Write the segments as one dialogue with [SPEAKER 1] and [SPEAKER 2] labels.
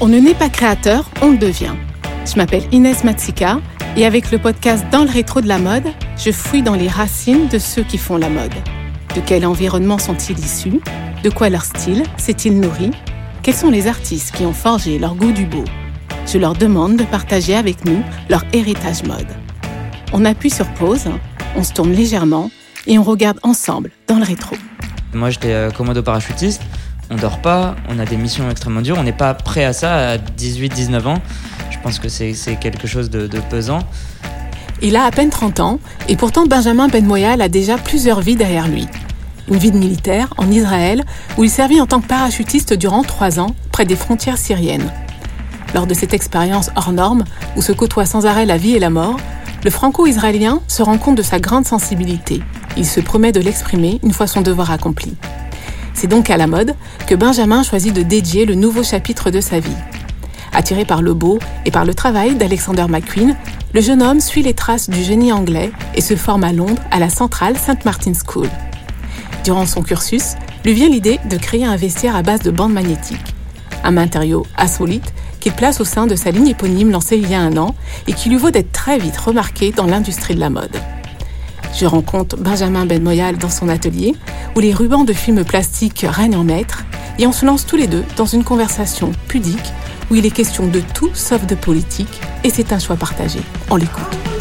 [SPEAKER 1] On ne naît pas créateur, on le devient. Je m'appelle Inès Matsika et avec le podcast Dans le rétro de la mode, je fouille dans les racines de ceux qui font la mode. De quel environnement sont-ils issus? De quoi leur style s'est-il nourri? Quels sont les artistes qui ont forgé leur goût du beau? Je leur demande de partager avec nous leur héritage mode. On appuie sur pause, on se tourne légèrement et on regarde ensemble dans le rétro.
[SPEAKER 2] Moi j'étais euh, commodo parachutiste, on dort pas, on a des missions extrêmement dures, on n'est pas prêt à ça à 18-19 ans. Je pense que c'est quelque chose de, pesant.
[SPEAKER 1] Il a à peine 30 ans et pourtant Benjamin Benmoyal a déjà plusieurs vies derrière lui. Une vie de militaire en Israël où il servit en tant que parachutiste durant trois ans près des frontières syriennes. Lors de cette expérience hors norme où se côtoient sans arrêt la vie et la mort, le franco-israélien se rend compte de sa grande sensibilité. Il se promet de l'exprimer une fois son devoir accompli. C'est donc à la mode que Benjamin choisit de dédier le nouveau chapitre de sa vie. Attiré par le beau et par le travail d'Alexander McQueen, le jeune homme suit les traces du génie anglais et se forme à Londres à la centrale St. Martin's School. Durant son cursus, lui vient l'idée de créer un vestiaire à base de bandes magnétiques. Un matériau insolite qu'il place au sein de sa ligne éponyme lancée il y a un an et qui lui vaut d'être très vite remarqué dans l'industrie de la mode. Je rencontre Benjamin Benmoyal dans son atelier, où les rubans de film plastique règnent en maître, et on se lance tous les deux dans une conversation pudique où il est question de tout sauf de politique, et c'est un choix partagé. On l'écoute.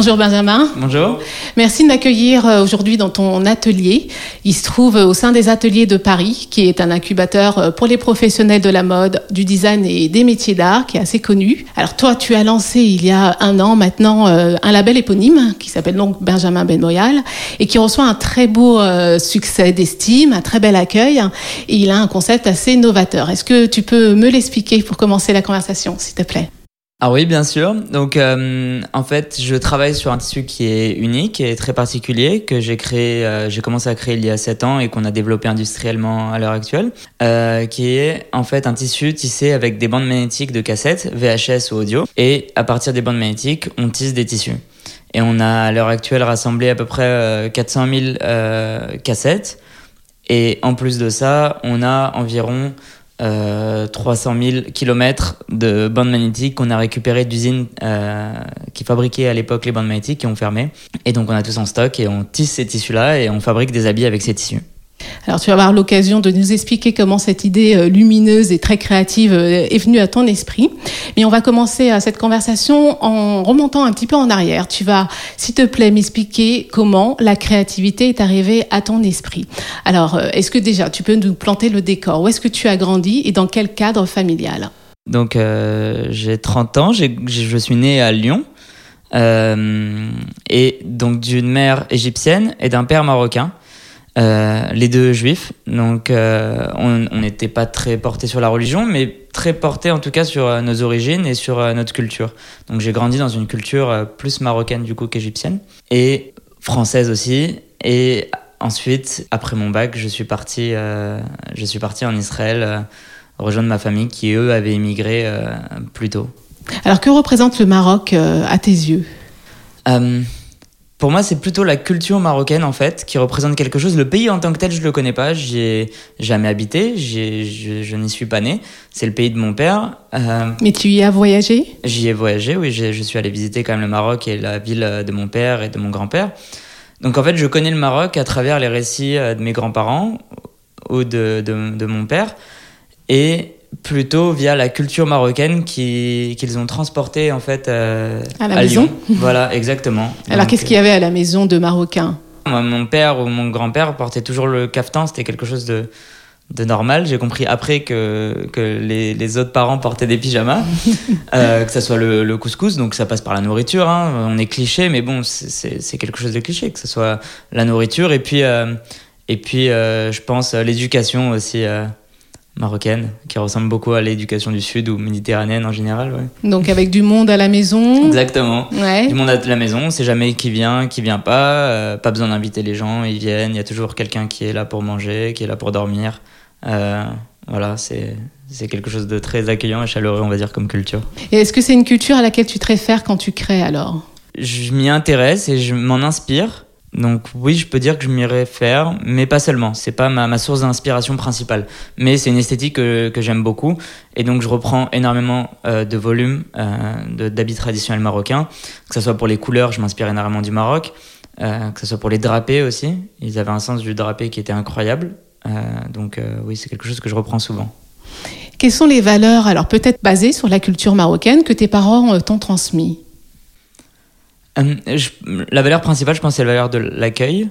[SPEAKER 1] Bonjour Benjamin.
[SPEAKER 2] Bonjour.
[SPEAKER 1] Merci de m'accueillir euh, aujourd'hui dans ton atelier. Il se trouve au sein des ateliers de Paris, qui est un incubateur euh, pour les professionnels de la mode, du design et des métiers d'art, qui est assez connu. Alors toi, tu as lancé il y a un an maintenant euh, un label éponyme qui s'appelle donc Benjamin Benmoyal et qui reçoit un très beau succès d'estime, un très bel accueil. Et il a un concept assez novateur. Est-ce que tu peux me l'expliquer pour commencer la conversation, s'il te plaît?
[SPEAKER 2] Ah oui, bien sûr. Donc, euh, en fait, je travaille sur un tissu qui est unique et très particulier que j'ai créé, euh, j'ai commencé à créer il y a 7 ans et qu'on a développé industriellement à l'heure actuelle, euh, qui est en fait un tissu tissé avec des bandes magnétiques de cassettes, VHS ou audio, et à partir des bandes magnétiques, on tisse des tissus. Et on a à l'heure actuelle rassemblé à peu près 400 000 cassettes. Et en plus de ça, on a environ 300 000 km de bandes magnétiques qu'on a récupérées d'usines euh, qui fabriquaient à l'époque les bandes magnétiques qui ont fermé. Et donc on a tous en stock et on tisse ces tissus-là et on fabrique des habits avec ces tissus.
[SPEAKER 1] Alors tu vas avoir l'occasion de nous expliquer comment cette idée euh, lumineuse et très créative euh, est venue à ton esprit. Mais on va commencer cette conversation en remontant un petit peu en arrière. Tu vas, s'il te plaît, m'expliquer comment la créativité est arrivée à ton esprit. Alors, euh, est-ce que déjà tu peux nous planter le décor? Où est-ce que tu as grandi et dans quel cadre familial?
[SPEAKER 2] Donc j'ai 30 ans, je suis né à Lyon. et donc d'une mère égyptienne et d'un père marocain. Euh, les deux juifs. Donc, euh, on n'était pas très porté sur la religion, mais très porté en tout cas sur euh, nos origines et sur notre culture. Donc, j'ai grandi dans une culture plus marocaine du coup qu'égyptienne et française aussi. Et ensuite, après mon bac, je suis parti, je suis parti en Israël rejoindre ma famille qui eux avaient immigré plus tôt.
[SPEAKER 1] Alors, que représente le Maroc à tes yeux?
[SPEAKER 2] Pour moi, c'est plutôt la culture marocaine en fait qui représente quelque chose. Le pays en tant que tel, je le connais pas. J'y ai jamais habité. Je, je n'y suis pas né. C'est le pays de mon père.
[SPEAKER 1] Euh, Mais tu y as voyagé?
[SPEAKER 2] J'y ai voyagé. Oui, je suis allé visiter quand même le Maroc et la ville de mon père et de mon grand-père. Donc en fait, je connais le Maroc à travers les récits euh, de mes grands-parents ou de, de, de mon père. Et plutôt via la culture marocaine qu'ils ont transporté en fait
[SPEAKER 1] euh, à la maison.
[SPEAKER 2] voilà, exactement.
[SPEAKER 1] Alors qu'est-ce qu'il y avait à la maison de Marocains?
[SPEAKER 2] Mon père ou mon grand-père portait toujours le caftan, c'était quelque chose de, de normal. J'ai compris après que, que les, les, autres parents portaient des pyjamas, euh, que ça soit le, couscous, donc ça passe par la nourriture. Hein. On est cliché, mais bon, c'est quelque chose de cliché, que ce soit la nourriture et puis, euh, et puis je pense l'éducation aussi marocaine, qui ressemble beaucoup à l'éducation du Sud ou méditerranéenne en général.
[SPEAKER 1] Donc avec du monde à la maison.
[SPEAKER 2] Exactement. Du monde à la maison, on sait jamais qui vient, qui vient pas. Euh, pas besoin d'inviter les gens, ils viennent. Il y a toujours quelqu'un qui est là pour manger, qui est là pour dormir. Euh, voilà, c'est c'est quelque chose de très accueillant et chaleureux, on va dire, comme culture.
[SPEAKER 1] Et est-ce que c'est une culture à laquelle tu te réfères quand tu crées alors?
[SPEAKER 2] Je m'y intéresse et je m'en inspire donc oui, je peux dire que je m'y réfère, mais pas seulement. C'est pas ma, source d'inspiration principale, mais c'est une esthétique que, j'aime beaucoup, et donc je reprends énormément euh, de volumes euh, d'habits traditionnels marocains, que ce soit pour les couleurs, je m'inspire énormément du Maroc, euh, que ce soit pour les drapés aussi. Ils avaient un sens du drapé qui était incroyable, donc oui, c'est quelque chose que je reprends souvent.
[SPEAKER 1] Quelles sont les valeurs, alors peut-être basées sur la culture marocaine, que tes parents t'ont transmis?
[SPEAKER 2] Euh, la valeur principale, je pense, c'est la valeur de l'accueil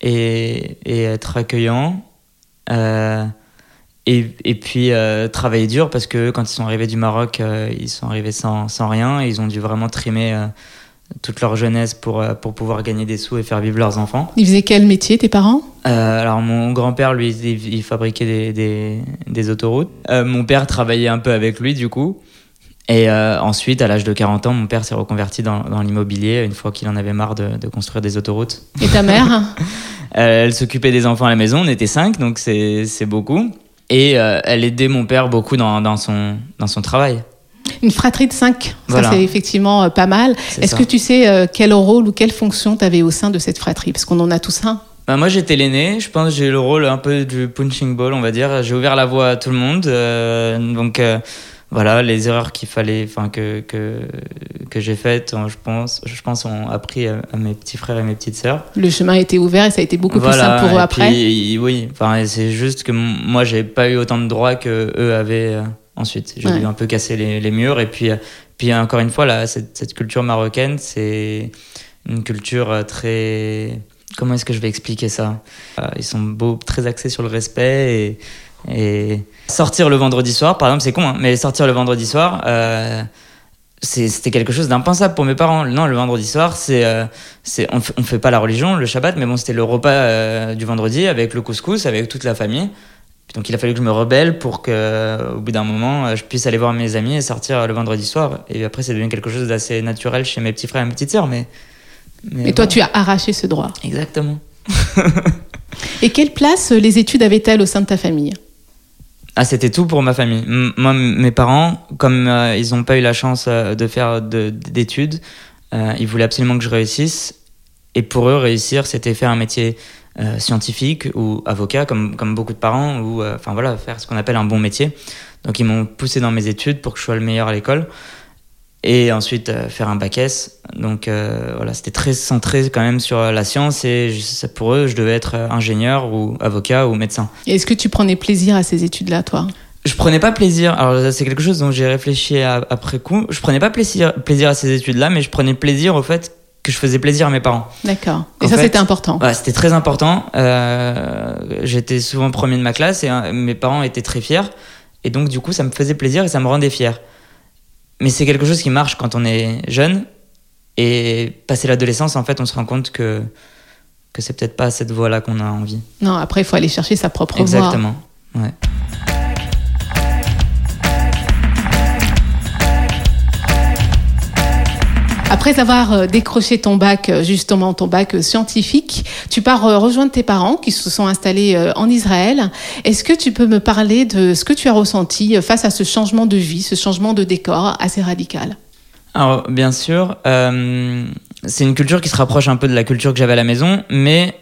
[SPEAKER 2] et, et, être accueillant. Euh, et, et, puis euh, travailler dur parce que quand ils sont arrivés du Maroc, ils sont arrivés sans, sans, rien. Et ils ont dû vraiment trimer toute leur jeunesse pour, pour pouvoir gagner des sous et faire vivre leurs enfants.
[SPEAKER 1] Ils faisaient quel métier, tes parents?
[SPEAKER 2] Alors, mon grand-père, lui, il, fabriquait des, des, des autoroutes. mon père travaillait un peu avec lui, du coup. Et euh, ensuite, à l'âge de 40 ans, mon père s'est reconverti dans, l'immobilier une fois qu'il en avait marre de, construire des autoroutes.
[SPEAKER 1] Et ta mère?
[SPEAKER 2] Euh, Elle s'occupait des enfants à la maison, on était cinq, donc c'est beaucoup. Et euh, elle aidait mon père beaucoup dans, dans, son, dans son travail.
[SPEAKER 1] Une fratrie de cinq, ça c'est effectivement pas mal. Est-ce que tu sais quel rôle ou quelle fonction tu avais au sein de cette fratrie? Parce qu'on en a tous un.
[SPEAKER 2] Bah, moi j'étais l'aîné, je pense que j'ai eu le rôle un peu du punching ball, on va dire. J'ai ouvert la voie à tout le monde. donc voilà les erreurs qu'il fallait enfin que que, que j'ai faites je pense je pense ont appris à, mes petits frères et mes petites sœurs.
[SPEAKER 1] Le chemin a été ouvert et ça a été beaucoup plus simple pour eux après.
[SPEAKER 2] puis, oui enfin c'est juste que moi j'ai pas eu autant de droits que eux avaient euh, ensuite. J'ai dû un peu casser les, les, murs et puis euh, puis encore une fois là cette, cette culture marocaine c'est une culture euh, très comment est-ce que je vais expliquer ça? Ils sont beaux très axés sur le respect et et sortir le vendredi soir, par exemple, c'est con, hein, mais sortir le vendredi soir, euh, c'était quelque chose d'impensable pour mes parents. Non, le vendredi soir, c'est, euh, on, ne fait pas la religion, le Shabbat, mais bon, c'était le repas euh, du vendredi avec le couscous, avec toute la famille. Donc il a fallu que je me rebelle pour que, au bout d'un moment, je puisse aller voir mes amis et sortir le vendredi soir. Et après, c'est devenu quelque chose d'assez naturel chez mes petits frères et mes petites sœurs. Mais,
[SPEAKER 1] mais, toi, tu as arraché ce droit.
[SPEAKER 2] Exactement.
[SPEAKER 1] et quelle place les études avaient-elles au sein de ta famille?
[SPEAKER 2] Ah, c'était tout pour ma famille. moi, mes parents, comme euh, ils n'ont pas eu la chance euh, de faire d'études, euh, ils voulaient absolument que je réussisse. Et pour eux, réussir, c'était faire un métier scientifique ou avocat, comme, comme beaucoup de parents, ou enfin voilà, faire ce qu'on appelle un bon métier. Donc, ils m'ont poussé dans mes études pour que je sois le meilleur à l'école et ensuite euh, faire un bac S. Donc euh, voilà, c'était très centré quand même sur la science et pour eux, je devais être ingénieur ou avocat ou médecin.
[SPEAKER 1] Est-ce que tu prenais plaisir à ces études-là, toi?
[SPEAKER 2] Je prenais pas plaisir. Alors c'est quelque chose dont j'ai réfléchi après coup. Je prenais pas plaisir, plaisir à ces études-là, mais je prenais plaisir au fait que je faisais plaisir à mes parents.
[SPEAKER 1] D'accord. Et ça c'était important.
[SPEAKER 2] c'était très important. Euh, J'étais souvent premier de ma classe et euh, mes parents étaient très fiers. Et donc du coup ça me faisait plaisir et ça me rendait fier. Mais c'est quelque chose qui marche quand on est jeune. Et passer l'adolescence, en fait, on se rend compte que, que c'est peut-être pas cette voie-là qu'on a envie.
[SPEAKER 1] Non, après, il faut aller chercher sa propre
[SPEAKER 2] voie. Exactement. Ouais.
[SPEAKER 1] Après avoir euh, décroché ton bac, euh, justement ton bac euh, scientifique, tu pars rejoindre tes parents qui se sont installés en Israël. Est-ce que tu peux me parler de ce que tu as ressenti face à ce changement de vie, ce changement de décor assez radical?
[SPEAKER 2] Alors, bien sûr, c'est une culture qui se rapproche un peu de la culture que j'avais à la maison, mais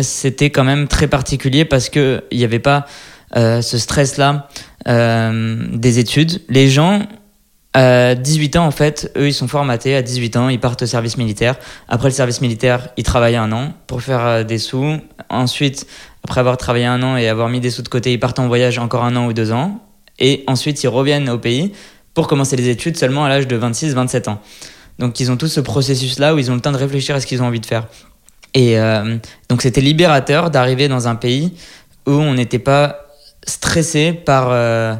[SPEAKER 2] c'était quand même très particulier parce qu'il n'y avait pas ce stress-là des études. Les gens à 18 ans, en fait, eux, ils sont formatés. À 18 ans, ils partent au service militaire. Après le service militaire, ils travaillent un an pour faire euh, des sous. Ensuite, après avoir travaillé un an et avoir mis des sous de côté, ils partent en voyage encore un an ou deux ans. Et ensuite, ils reviennent au pays pour commencer les études seulement à l'âge de 26-27 ans. Donc, ils ont tout ce processus-là où ils ont le temps de réfléchir à ce qu'ils ont envie de faire. Et euh, donc, c'était libérateur d'arriver dans un pays où on n'était pas stressé par, euh,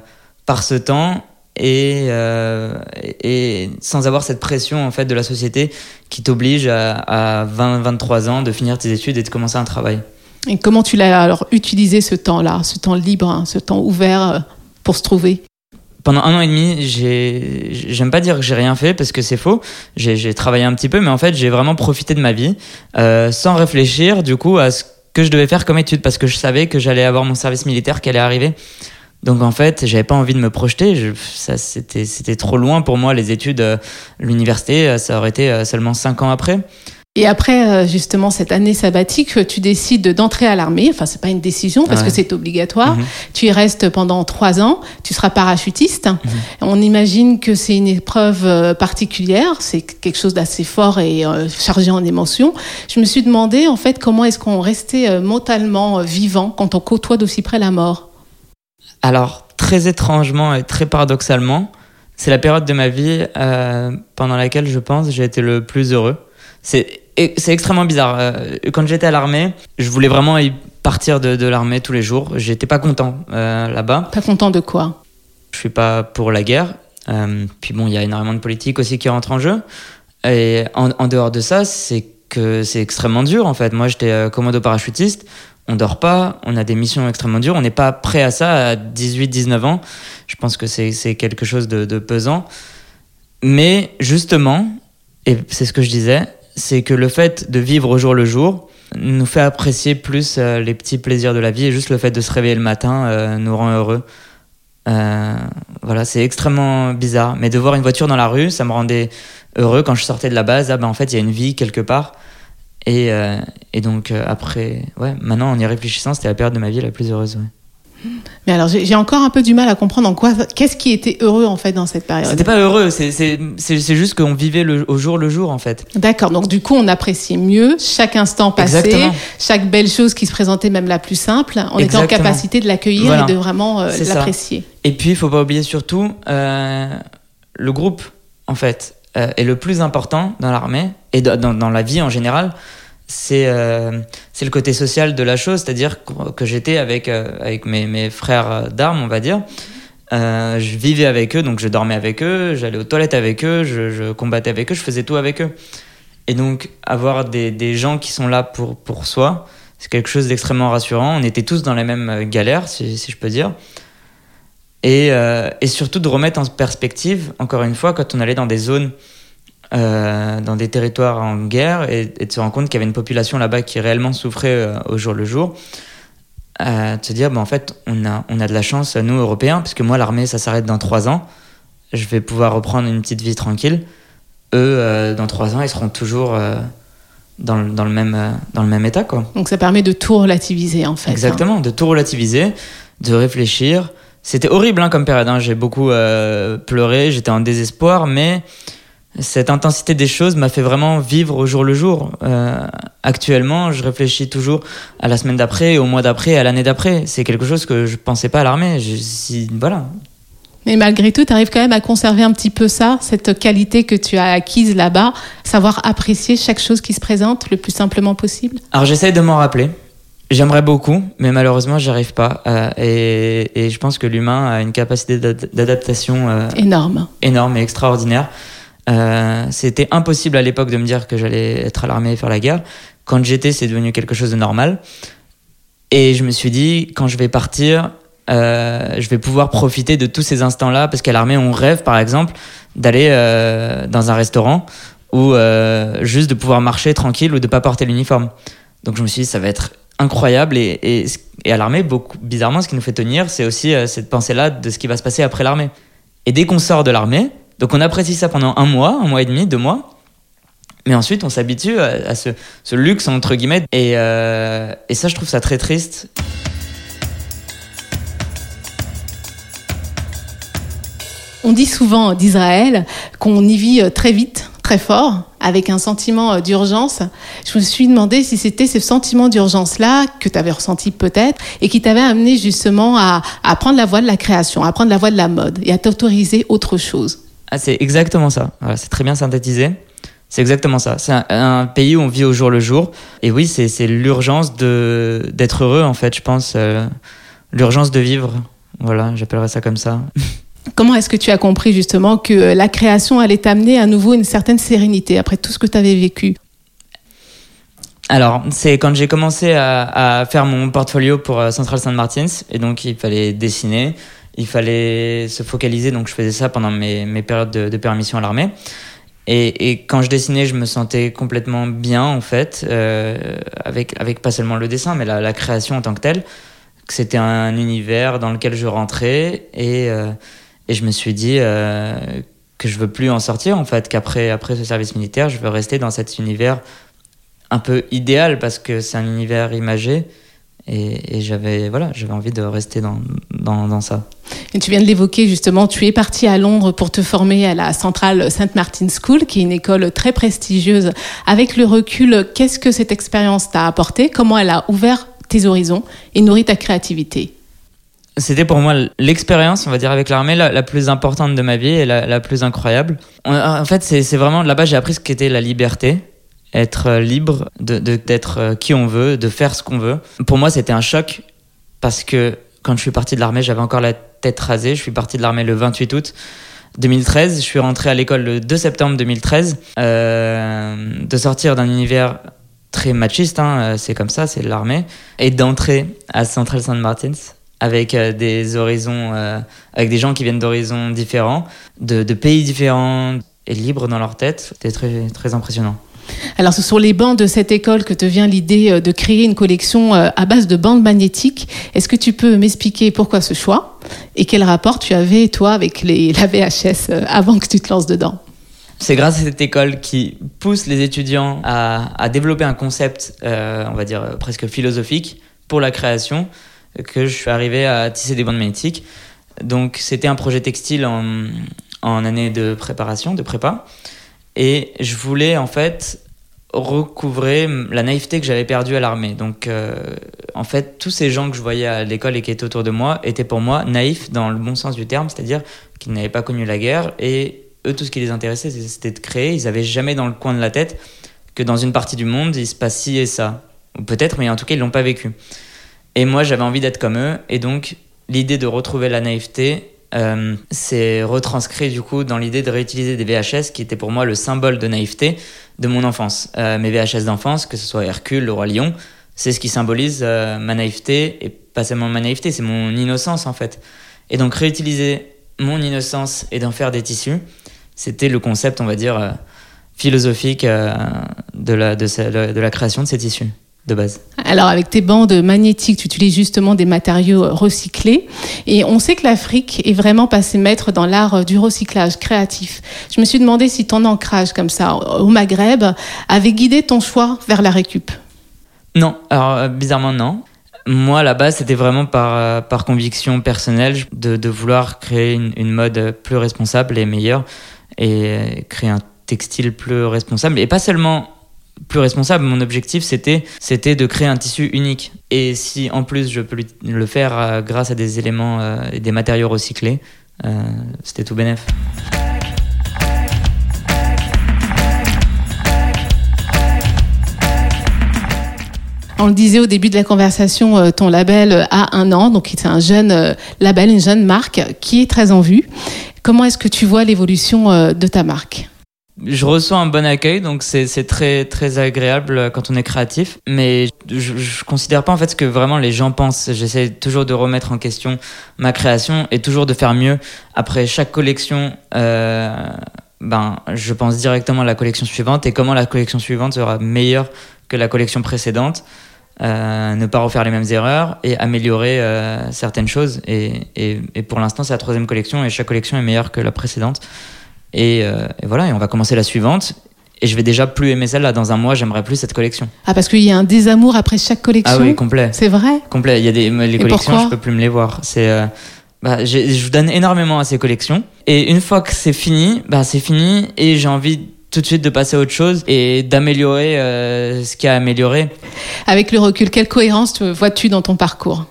[SPEAKER 2] par ce temps et, euh, et sans avoir cette pression en fait de la société qui t'oblige à, 20-23 ans de finir tes études et de commencer un travail.
[SPEAKER 1] Et comment tu l'as alors utilisé ce temps-là, ce temps libre, hein, ce temps ouvert euh, pour se trouver?
[SPEAKER 2] Pendant un an et demi, j'aime pas dire que j'ai rien fait parce que c'est faux. J'ai travaillé un petit peu, mais en fait, j'ai vraiment profité de ma vie euh, sans réfléchir du coup à ce que je devais faire comme étude parce que je savais que j'allais avoir mon service militaire qui allait arriver. Donc en fait, j'avais pas envie de me projeter. Je, ça, c'était, c'était trop loin pour moi les études, euh, l'université. Euh, ça aurait été euh, seulement cinq ans après.
[SPEAKER 1] Et après, justement, cette année sabbatique, tu décides d'entrer à l'armée. Enfin, c'est pas une décision parce que c'est obligatoire. Mhm. Tu y restes pendant trois ans. Tu seras parachutiste. Mhm. On imagine que c'est une épreuve particulière. C'est quelque chose d'assez fort et chargé en émotions. Je me suis demandé, en fait, comment est-ce qu'on restait mentalement vivant quand on côtoie d'aussi près la mort?
[SPEAKER 2] Alors, très étrangement et très paradoxalement, c'est la période de ma vie pendant laquelle je pense j'ai été le plus heureux. C'est c'est extrêmement bizarre. Euh, quand j'étais à l'armée, je voulais vraiment y partir de, l'armée tous les jours. J'étais pas content euh, là-bas.
[SPEAKER 1] Pas content de quoi?
[SPEAKER 2] Je suis pas pour la guerre. Euh, puis bon, il y a énormément de politique aussi qui rentre en jeu. Et en, dehors de ça, c'est que c'est extrêmement dur en fait. Moi, j'étais commando parachutiste. On dort pas, on a des missions extrêmement dures. On n'est pas prêt à ça à 18-19 ans. Je pense que c'est quelque chose de, de pesant. Mais justement, et c'est ce que je disais, c'est que le fait de vivre au jour le jour nous fait apprécier plus euh, les petits plaisirs de la vie et juste le fait de se réveiller le matin euh, nous rend heureux. Euh, voilà, c'est extrêmement bizarre. Mais de voir une voiture dans la rue, ça me rendait heureux quand je sortais de la base. Ah ben en fait, il y a une vie quelque part. Et, et donc après, ouais, maintenant en y réfléchissant, c'était la période de ma vie la plus heureuse.
[SPEAKER 1] Mais alors, j'ai encore un peu du mal à comprendre en quoi, qu'est-ce qui était heureux en fait dans cette période?
[SPEAKER 2] C'était pas heureux, c'est juste qu'on vivait le, au jour le jour en fait.
[SPEAKER 1] D'accord, donc du coup, on appréciait mieux chaque instant passé, chaque belle chose qui se présentait, même la plus simple. On était en capacité de l'accueillir et de vraiment euh, l'apprécier.
[SPEAKER 2] Et puis, il faut pas oublier surtout euh, le groupe en fait euh, est le plus important dans l'armée et dans, la vie en général c'est euh, c'est le côté social de la chose, c'est-à-dire que, j'étais avec euh, avec mes, mes frères d'armes, on va dire. Euh, je vivais avec eux, donc je dormais avec eux, j'allais aux toilettes avec eux, je, combattais avec eux, je faisais tout avec eux. Et donc avoir des, des gens qui sont là pour pour soi, c'est quelque chose d'extrêmement rassurant. On était tous dans les mêmes galères, si, si je peux dire. Et, et surtout de remettre en perspective, encore une fois, quand on allait dans des zones euh, dans des territoires en guerre et, de se rendre compte qu'il y avait une population là-bas qui réellement souffrait euh, au jour le jour. Euh, de se dire, bah, en fait, on a, on a de la chance, nous, Européens, puisque moi, l'armée, ça s'arrête dans trois ans. Je vais pouvoir reprendre une petite vie tranquille. Eux, dans trois ans, ils seront toujours dans, le, dans, le même, dans le même état. Quoi.
[SPEAKER 1] Donc ça permet de tout relativiser, en fait. Hein.
[SPEAKER 2] Exactement, de tout relativiser, de réfléchir. C'était horrible hein, comme période. Hein. J'ai beaucoup pleuré, j'étais en désespoir, mais cette intensité des choses m'a fait vraiment vivre au jour le jour. Euh, actuellement, je réfléchis toujours à la semaine d'après, au mois d'après, à l'année d'après. C'est quelque chose que je pensais pas à l'armée. Voilà.
[SPEAKER 1] Mais malgré tout, tu arrives quand même à conserver un petit peu ça, cette qualité que tu as acquise là-bas, savoir apprécier chaque chose qui se présente le plus simplement possible.
[SPEAKER 2] Alors j'essaye de m'en rappeler. J'aimerais beaucoup, mais malheureusement, j'y arrive pas. Euh, et, et, je pense que l'humain a une capacité d'adaptation euh,
[SPEAKER 1] énorme,
[SPEAKER 2] énorme et extraordinaire. Euh, c'était impossible à l'époque de me dire que j'allais être à l'armée et faire la guerre. Quand j'étais, c'est devenu quelque chose de normal. Et je me suis dit, quand je vais partir, je vais pouvoir profiter de tous ces instants-là, parce qu'à l'armée, on rêve, par exemple, d'aller dans un restaurant ou juste de pouvoir marcher tranquille ou de pas porter l'uniforme. Donc je me suis dit, ça va être incroyable. Et, et, et à l'armée, beaucoup, bizarrement, ce qui nous fait tenir, c'est aussi cette pensée-là de ce qui va se passer après l'armée. Et dès qu'on sort de l'armée, donc on apprécie ça pendant un mois, un mois et demi, deux mois. Mais ensuite, on s'habitue à, ce, luxe, entre guillemets. Et, euh, et ça, je trouve ça très triste.
[SPEAKER 1] On dit souvent d'Israël qu'on y vit très vite, très fort, avec un sentiment d'urgence. Je me suis demandé si c'était ce sentiment d'urgence-là que tu avais ressenti peut-être et qui t'avait amené justement à, à prendre la voie de la création, à prendre la voie de la mode et à t'autoriser autre chose.
[SPEAKER 2] Ah, c'est exactement ça. c'est très bien synthétisé. C'est exactement ça. C'est un, pays où on vit au jour le jour. Et oui, c'est l'urgence d'être heureux, en fait, je pense. Euh, l'urgence de vivre. Voilà, j'appellerais ça comme ça.
[SPEAKER 1] Comment est-ce que tu as compris justement que la création allait t'amener à nouveau une certaine sérénité après tout ce que tu avais vécu?
[SPEAKER 2] Alors, c'est quand j'ai commencé à, faire mon portfolio pour euh, Central Saint Martins, et donc il fallait dessiner, il fallait se focaliser, donc je faisais ça pendant mes, périodes de, permission à l'armée. Et, quand je dessinais, je me sentais complètement bien, en fait, euh, avec, avec pas seulement le dessin, mais la, création en tant que telle. C'était un univers dans lequel je rentrais et, euh, et je me suis dit euh, que je veux plus en sortir, en fait, qu'après après ce service militaire, je veux rester dans cet univers un peu idéal parce que c'est un univers imagé. Et, j'avais voilà, j'avais envie de rester dans, dans, dans, ça.
[SPEAKER 1] Et tu viens de l'évoquer justement, tu es parti à Londres pour te former à la Central St. Martin's School, qui est une école très prestigieuse. Avec le recul, qu'est-ce que cette expérience t'a apporté? Comment elle a ouvert tes horizons et nourri ta créativité?
[SPEAKER 2] C'était pour moi l'expérience, on va dire, avec l'armée la, plus importante de ma vie et la, la plus incroyable. En fait, c'est vraiment là-bas j'ai appris ce qu'était la liberté être euh, libre de d'être euh, qui on veut, de faire ce qu'on veut. Pour moi, c'était un choc parce que quand je suis parti de l'armée, j'avais encore la tête rasée. Je suis parti de l'armée le 28 août 2013. Je suis rentré à l'école le 2 septembre 2013. Euh, de sortir d'un univers très machiste, hein, euh, c'est comme ça, c'est l'armée, et d'entrer à Central Saint Martins avec des horizons, euh, avec des gens qui viennent d'horizons différents, de, de, pays différents, et libres dans leur tête, c'était très, très impressionnant.
[SPEAKER 1] Alors, ce sont les bancs de cette école que te vient l'idée euh, de créer une collection euh, à base de bandes magnétiques. Est-ce que tu peux m'expliquer pourquoi ce choix et quel rapport tu avais, toi, avec les, la VHS euh, avant que tu te lances dedans?
[SPEAKER 2] C'est grâce à cette école qui pousse les étudiants à, développer un concept, on va dire presque philosophique, pour la création, que je suis arrivé à tisser des bandes magnétiques. Donc c'était un projet textile en, année de préparation, de prépa. Et je voulais en fait recouvrer la naïveté que j'avais perdue à l'armée. Donc euh, en fait, tous ces gens que je voyais à l'école et qui étaient autour de moi étaient pour moi naïfs dans le bon sens du terme, c'est-à-dire qu'ils n'avaient pas connu la guerre et eux, tout ce qui les intéressait, c'était de créer. Ils n'avaient jamais dans le coin de la tête que dans une partie du monde, il se passe ci et ça. Ou peut-être, mais en tout cas, ils l'ont pas vécu. Et moi, j'avais envie d'être comme eux. Et donc, l'idée de retrouver la naïveté, euh, c'est retranscrit du coup dans l'idée de réutiliser des VHS qui étaient pour moi le symbole de naïveté de mon enfance. Euh, mes VHS d'enfance, que ce soit Hercule, le roi lion, c'est ce qui symbolise euh, ma naïveté et pas seulement ma naïveté, c'est mon innocence en fait. Et donc réutiliser mon innocence et d'en faire des tissus, c'était le concept, on va dire, philosophique de la, de, de la création de ces tissus de base.
[SPEAKER 1] Alors avec tes bandes magnétiques, tu utilises justement des matériaux recyclés et on sait que l'Afrique est vraiment passée maître dans l'art du recyclage créatif. Je me suis demandé si ton ancrage comme ça au Maghreb avait guidé ton choix vers la récup.
[SPEAKER 2] Non, alors euh, bizarrement non. Moi, là-bas, c'était vraiment par, euh, par conviction personnelle de, de vouloir créer une, une, mode plus responsable et meilleure et créer un textile plus responsable. Et pas seulement plus responsable. Mon objectif, c'était, c'était de créer un tissu unique. Et si en plus je peux le faire euh, grâce à des éléments euh, et des matériaux recyclés, euh, c'était tout bénef.
[SPEAKER 1] On le disait au début de la conversation, ton label a un an, donc c'est un jeune label, une jeune marque qui est très en vue. Comment est-ce que tu vois l'évolution de ta marque?
[SPEAKER 2] Je reçois un bon accueil, donc c'est très très agréable quand on est créatif. Mais je, je considère pas en fait ce que vraiment les gens pensent. J'essaie toujours de remettre en question ma création et toujours de faire mieux. Après chaque collection, euh, ben je pense directement à la collection suivante et comment la collection suivante sera meilleure que la collection précédente. Euh, ne pas refaire les mêmes erreurs et améliorer euh, certaines choses. Et, et, et pour l'instant, c'est la troisième collection et chaque collection est meilleure que la précédente. Euh, et, voilà, et on va commencer la suivante. Et je vais déjà plus aimer celle-là. Dans un mois, j'aimerais plus cette collection.
[SPEAKER 1] Ah, parce qu'il y a un désamour après chaque collection
[SPEAKER 2] Ah oui, complet.
[SPEAKER 1] C'est vrai
[SPEAKER 2] Complet. Il y a des les collections, je peux plus me les voir. C'est. Euh, bah, je donne énormément à ces collections. Et une fois que c'est fini, bah, c'est fini. Et j'ai envie tout de suite de passer à autre chose et d'améliorer euh, ce qui a amélioré.
[SPEAKER 1] Avec le recul, quelle cohérence vois-tu dans ton parcours?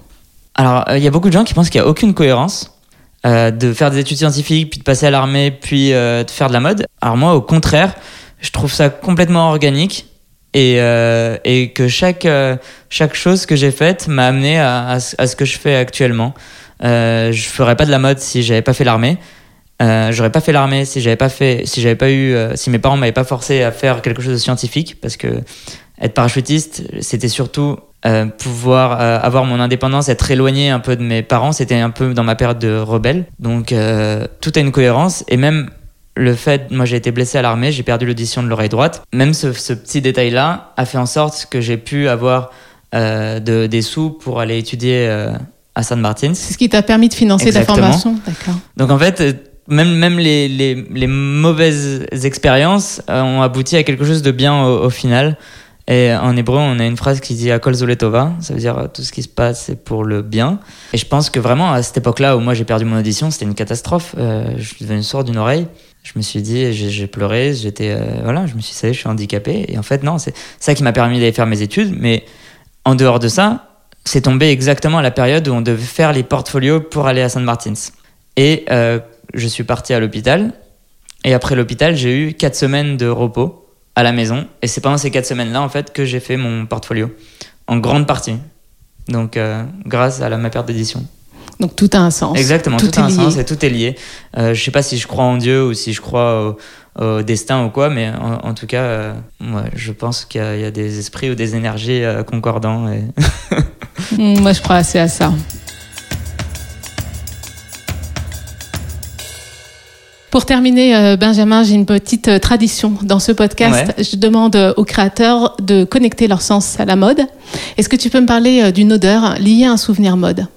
[SPEAKER 2] Alors, il y a beaucoup de gens qui pensent qu'il n'y a aucune cohérence. Euh, de faire des études scientifiques, puis de passer à l'armée, puis euh, de faire de la mode. Alors moi, au contraire, je trouve ça complètement organique et, euh, et que chaque, chaque chose que j'ai faite m'a amené à, à, ce que je fais actuellement. Euh, je ferais pas de la mode si j'avais pas fait l'armée. Euh, j'aurais pas fait l'armée si j'avais pas fait, si j'avais pas eu, si mes parents m'avaient pas forcé à faire quelque chose de scientifique, parce que être parachutiste, c'était surtout euh, pouvoir euh, avoir mon indépendance, être éloigné un peu de mes parents, c'était un peu dans ma période de rebelle. Donc euh, tout a une cohérence et même le fait, moi j'ai été blessé à l'armée, j'ai perdu l'audition de l'oreille droite. Même ce, ce petit détail-là a fait en sorte que j'ai pu avoir de, des sous pour aller étudier à San Martin.
[SPEAKER 1] C'est ce qui t'a permis de financer ta formation,
[SPEAKER 2] d'accord. Donc en fait, même, même les, les, les mauvaises expériences ont abouti à quelque chose de bien au, au final. Et en hébreu, on a une phrase qui dit Akol Zoletova, ça veut dire tout ce qui se passe c'est pour le bien. Et je pense que vraiment à cette époque-là où moi j'ai perdu mon audition, c'était une catastrophe. Euh, je suis devenu sourd d'une oreille. Je me suis dit, j'ai pleuré, j'étais, euh, voilà, je me suis dit, je suis handicapé. Et en fait, non, c'est ça qui m'a permis d'aller faire mes études. Mais en dehors de ça, c'est tombé exactement à la période où on devait faire les portfolios pour aller à Saint Martins. Et euh, je suis parti à l'hôpital. Et après l'hôpital, j'ai eu quatre semaines de repos à la maison. Et c'est pendant ces quatre semaines-là, en fait, que j'ai fait mon portfolio. En grande partie. Donc, euh, grâce à la, ma perte d'édition.
[SPEAKER 1] Donc tout a un sens.
[SPEAKER 2] Exactement, tout, a un sens et tout est lié. Euh, je sais pas si je crois en Dieu ou si je crois au, destin ou quoi, mais en, tout cas, euh, je pense qu'il y, a des esprits ou des énergies euh, concordants. Et
[SPEAKER 1] moi, je crois assez à ça. Pour terminer, euh, Benjamin, j'ai une petite euh, tradition dans ce podcast. Je demande euh, aux créateurs de connecter leur sens à la mode. Est-ce que tu peux me parler d'une odeur liée à un souvenir mode?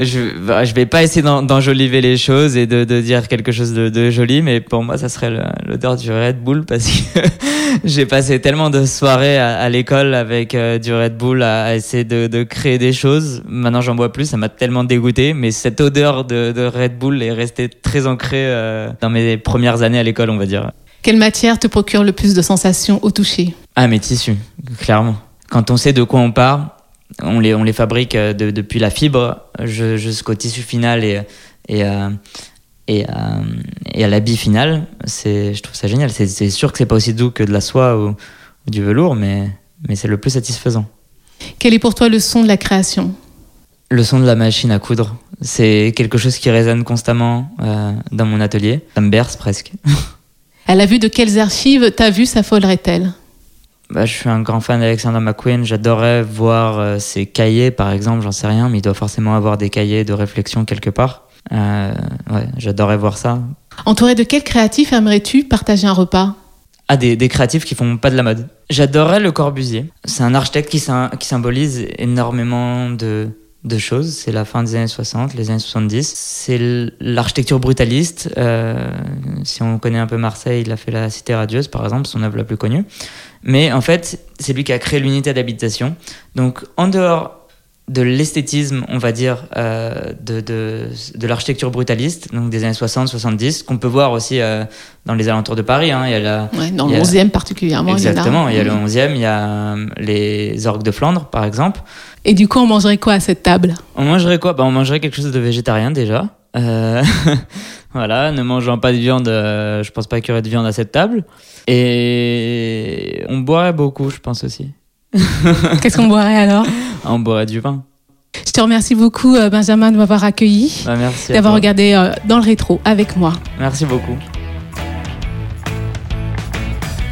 [SPEAKER 2] Je, bah, je vais pas essayer d'enjoliver les choses et de, de, dire quelque chose de, de, joli, mais pour moi, ça serait l'odeur du Red Bull parce que j'ai passé tellement de soirées à, l'école avec euh, du Red Bull à, essayer de, de, créer des choses. Maintenant, j'en bois plus, ça m'a tellement dégoûté, mais cette odeur de, Red Bull est restée très ancrée euh, dans mes premières années à l'école, on va dire.
[SPEAKER 1] Quelle matière te procure le plus de sensations au toucher?
[SPEAKER 2] Ah, mes tissus, clairement. Quand on sait de quoi on parle, on les, on les fabrique euh, depuis la fibre jusqu'au tissu final et, et, euh, et, euh, et à l'habit final. Je trouve ça génial. C'est sûr que c'est pas aussi doux que de la soie ou, du velours, mais, mais c'est le plus satisfaisant.
[SPEAKER 1] Quel est pour toi le son de la création?
[SPEAKER 2] Le son de la machine à coudre. C'est quelque chose qui résonne constamment dans mon atelier. Ça me berce presque.
[SPEAKER 1] à la vue de quelles archives ta vue s'affolerait-elle?
[SPEAKER 2] Bah, je suis un grand fan d'Alexander McQueen. J'adorerais voir euh, ses cahiers, par exemple, j'en sais rien, mais il doit forcément avoir des cahiers de réflexion quelque part. Euh, ouais, j'adorerais voir ça.
[SPEAKER 1] Entouré de quel créatif aimerais-tu partager un repas?
[SPEAKER 2] Ah, des, des, créatifs qui font pas de la mode. J'adorerais Le Corbusier. C'est un architecte qui, qui symbolise énormément de, de choses. C'est la fin des années 60, les années 70. C'est l'architecture brutaliste. Euh, si on connaît un peu Marseille, il a fait la Cité radieuse, par exemple, son œuvre la plus connue. Mais en fait, c'est lui qui a créé l'unité d'habitation. Donc, en dehors de l'esthétisme, on va dire, euh, de, de, de l'architecture brutaliste, donc des années 60-70, qu'on peut voir aussi euh, dans les alentours de Paris. Hein. Il y a la,
[SPEAKER 1] ouais, dans le 11e particulièrement.
[SPEAKER 2] Exactement, il y, a, il y a le 11e, il y a les orgues de Flandre, par exemple.
[SPEAKER 1] Et du coup, on mangerait quoi à cette table?
[SPEAKER 2] On mangerait quoi? Bah, On mangerait quelque chose de végétarien déjà. Euh, voilà, ne mangeant pas de viande, euh, je pense pas qu'il y aurait de viande à cette table. Et on boirait beaucoup, je pense aussi.
[SPEAKER 1] Qu'est-ce qu'on boirait alors?
[SPEAKER 2] On boirait du vin.
[SPEAKER 1] Je te remercie beaucoup, euh, Benjamin, de m'avoir accueilli.
[SPEAKER 2] Bah, merci.
[SPEAKER 1] D'avoir regardé dans le rétro avec moi.
[SPEAKER 2] Merci beaucoup.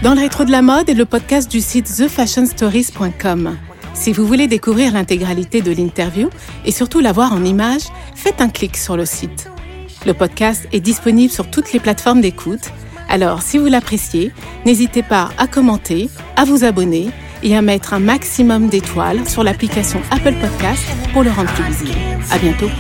[SPEAKER 1] Dans le rétro de la mode est le podcast du site thefashionstories.com. Si vous voulez découvrir l'intégralité de l'interview et surtout la voir en images, faites un clic sur le site. Le podcast est disponible sur toutes les plateformes d'écoute. Alors, si vous l'appréciez, n'hésitez pas à commenter, à vous abonner et à mettre un maximum d'étoiles sur l'application Apple Podcast pour le rendre plus visible. À bientôt.